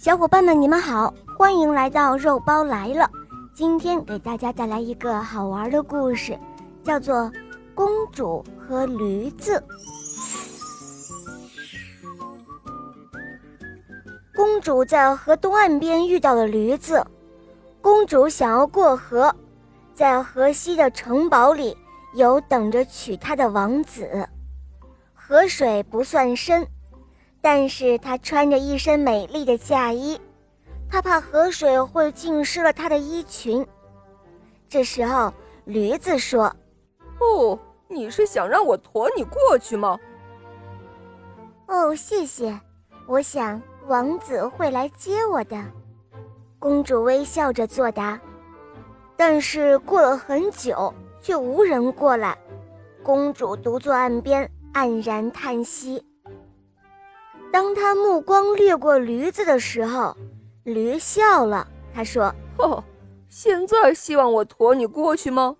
小伙伴们，你们好，欢迎来到肉包来了。今天给大家带来一个好玩的故事，叫做《公主和驴子》。公主在河东岸边遇到了驴子，公主想要过河，在河西的城堡里有等着娶她的王子。河水不算深。但是她穿着一身美丽的嫁衣，她怕河水会浸湿了她的衣裙。这时候，驴子说：“哦，你是想让我驮你过去吗？”“哦，谢谢。我想王子会来接我的。”公主微笑着作答。但是过了很久，却无人过来。公主独坐岸边，黯然叹息。当他目光掠过驴子的时候，驴笑了。他说：“哦，现在希望我驮你过去吗？”“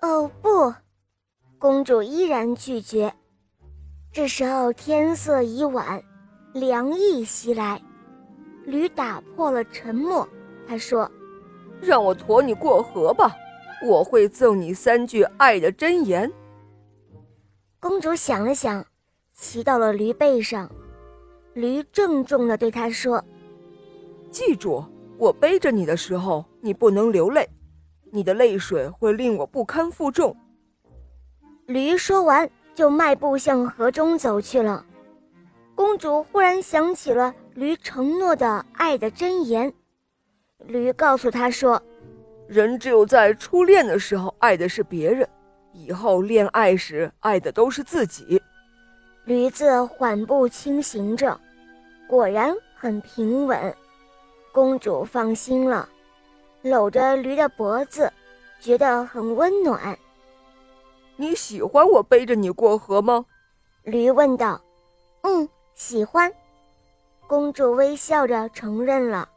哦，不。”公主依然拒绝。这时候天色已晚，凉意袭来，驴打破了沉默。他说：“让我驮你过河吧，我会赠你三句爱的箴言。”公主想了想。骑到了驴背上，驴郑重地对他说：“记住，我背着你的时候，你不能流泪，你的泪水会令我不堪负重。”驴说完，就迈步向河中走去了。公主忽然想起了驴承诺的爱的箴言，驴告诉她说：“人只有在初恋的时候爱的是别人，以后恋爱时爱的都是自己。”驴子缓步轻行着，果然很平稳。公主放心了，搂着驴的脖子，觉得很温暖。你喜欢我背着你过河吗？驴问道。嗯，喜欢。公主微笑着承认了。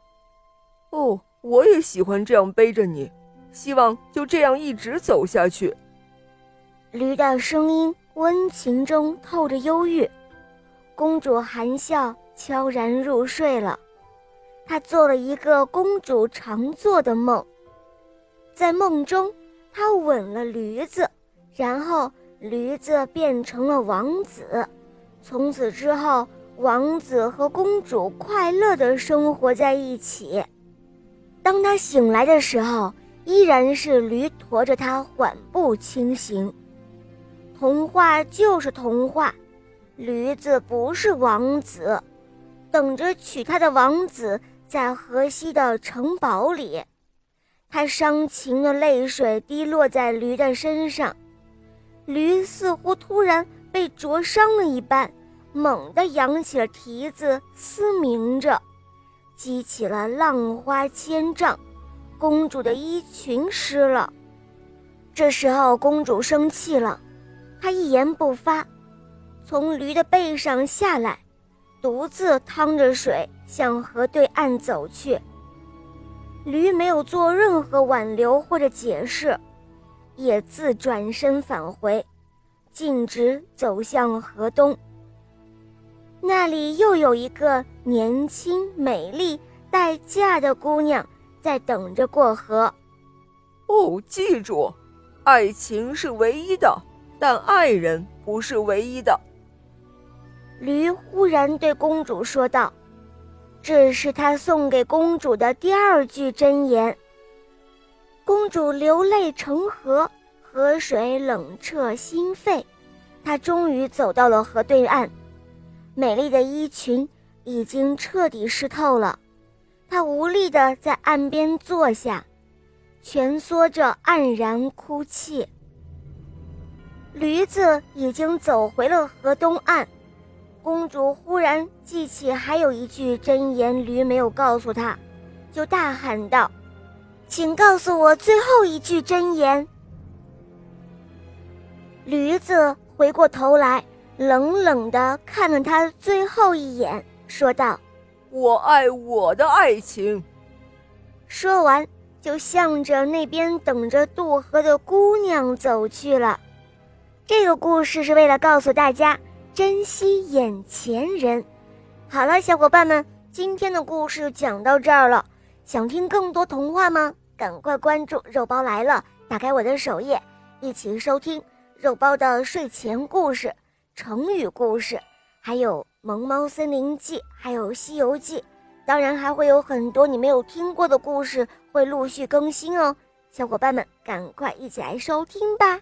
哦，我也喜欢这样背着你，希望就这样一直走下去。驴的声音。温情中透着忧郁，公主含笑悄然入睡了。她做了一个公主常做的梦，在梦中，她吻了驴子，然后驴子变成了王子。从此之后，王子和公主快乐地生活在一起。当她醒来的时候，依然是驴驮着她缓步轻行。童话就是童话，驴子不是王子，等着娶她的王子在河西的城堡里。他伤情的泪水滴落在驴的身上，驴似乎突然被灼伤了一般，猛地扬起了蹄子，嘶鸣着，激起了浪花千丈，公主的衣裙湿了。这时候，公主生气了。他一言不发，从驴的背上下来，独自趟着水向河对岸走去。驴没有做任何挽留或者解释，也自转身返回，径直走向河东。那里又有一个年轻、美丽、待嫁的姑娘在等着过河。哦，记住，爱情是唯一的。但爱人不是唯一的。驴忽然对公主说道：“这是他送给公主的第二句箴言。”公主流泪成河，河水冷彻心肺。她终于走到了河对岸，美丽的衣裙已经彻底湿透了。她无力地在岸边坐下，蜷缩着黯然哭泣。驴子已经走回了河东岸，公主忽然记起还有一句真言，驴没有告诉她，就大喊道：“请告诉我最后一句真言。”驴子回过头来，冷冷地看了他最后一眼，说道：“我爱我的爱情。”说完，就向着那边等着渡河的姑娘走去了。这个故事是为了告诉大家珍惜眼前人。好了，小伙伴们，今天的故事就讲到这儿了，想听更多童话吗？赶快关注“肉包来了”，打开我的首页，一起收听肉包的睡前故事、成语故事，还有《萌猫森林记》，还有《西游记》，当然还会有很多你没有听过的故事会陆续更新哦。小伙伴们，赶快一起来收听吧！